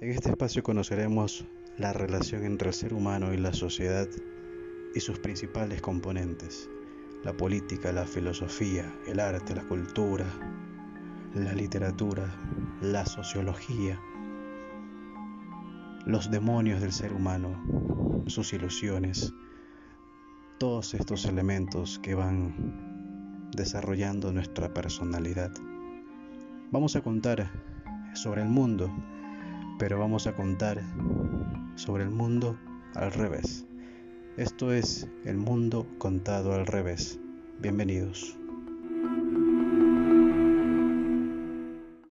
En este espacio conoceremos la relación entre el ser humano y la sociedad y sus principales componentes, la política, la filosofía, el arte, la cultura, la literatura, la sociología, los demonios del ser humano, sus ilusiones, todos estos elementos que van desarrollando nuestra personalidad. Vamos a contar sobre el mundo, pero vamos a contar sobre el mundo al revés. Esto es el mundo contado al revés. Bienvenidos.